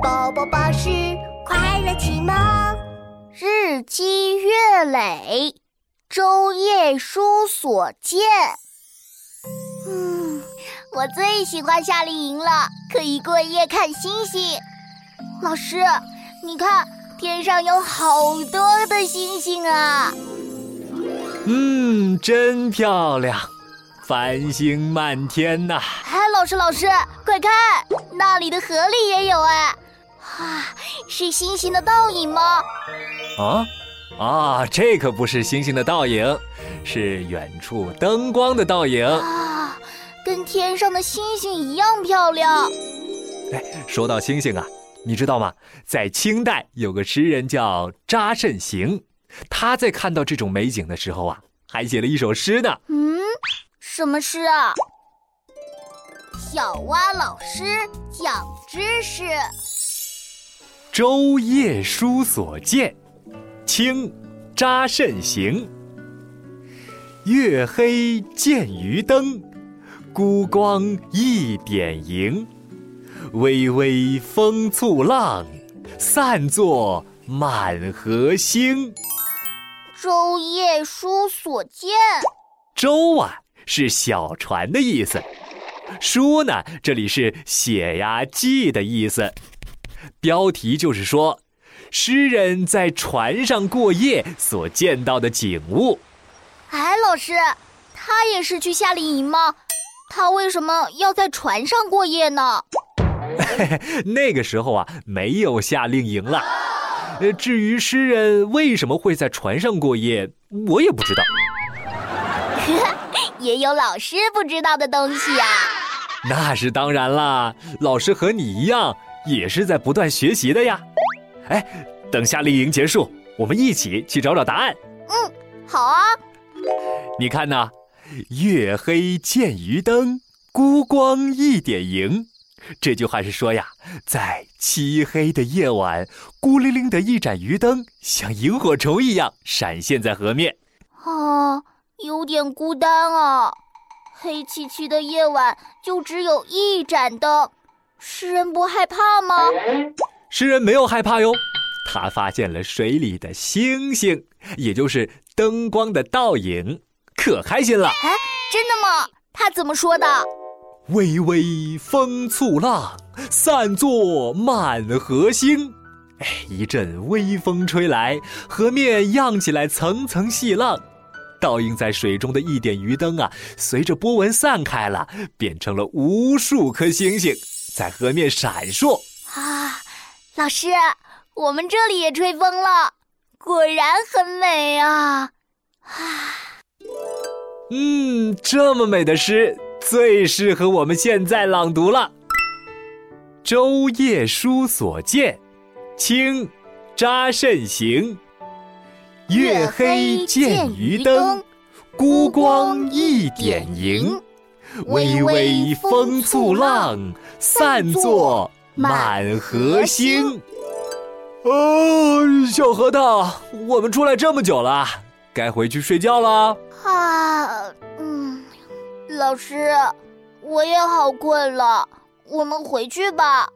宝宝巴士快乐启蒙，日积月累，周夜书所见。嗯，我最喜欢夏令营了，可以过夜看星星。老师，你看天上有好多的星星啊！嗯，真漂亮，繁星满天呐！哎，老师，老师，快看，那里的河里也有哎！啊，是星星的倒影吗？啊啊，这可不是星星的倒影，是远处灯光的倒影啊，跟天上的星星一样漂亮。哎，说到星星啊，你知道吗？在清代有个诗人叫查慎行。他在看到这种美景的时候啊，还写了一首诗呢。嗯，什么诗啊？小蛙老师讲知识，《舟夜书所见》，清，查慎行。月黑见渔灯，孤光一点萤。微微风簇浪，散作满河星。舟夜书所见，舟啊是小船的意思，书呢这里是写呀记的意思。标题就是说，诗人在船上过夜所见到的景物。哎，老师，他也是去夏令营吗？他为什么要在船上过夜呢？那个时候啊，没有夏令营了。呃，至于诗人为什么会在船上过夜，我也不知道。也有老师不知道的东西啊。那是当然啦，老师和你一样，也是在不断学习的呀。哎，等夏令营结束，我们一起去找找答案。嗯，好啊。你看呐，月黑见渔灯，孤光一点萤。这句话是说呀，在漆黑的夜晚，孤零零的一盏渔灯，像萤火虫一样闪现在河面。啊，有点孤单啊！黑漆漆的夜晚，就只有一盏灯，诗人不害怕吗？诗人没有害怕哟，他发现了水里的星星，也就是灯光的倒影，可开心了。哎，真的吗？他怎么说的？微微风簇浪，散作满河星。哎，一阵微风吹来，河面漾起来层层细浪，倒映在水中的一点鱼灯啊，随着波纹散开了，变成了无数颗星星，在河面闪烁。啊，老师，我们这里也吹风了，果然很美啊！啊，嗯，这么美的诗。最适合我们现在朗读了，《舟夜书所见》，清，查慎行。月黑见渔灯，孤光一点萤。微微风簇浪，散作满河星。哦，小核桃，我们出来这么久了，该回去睡觉了。啊。嗯老师，我也好困了，我们回去吧。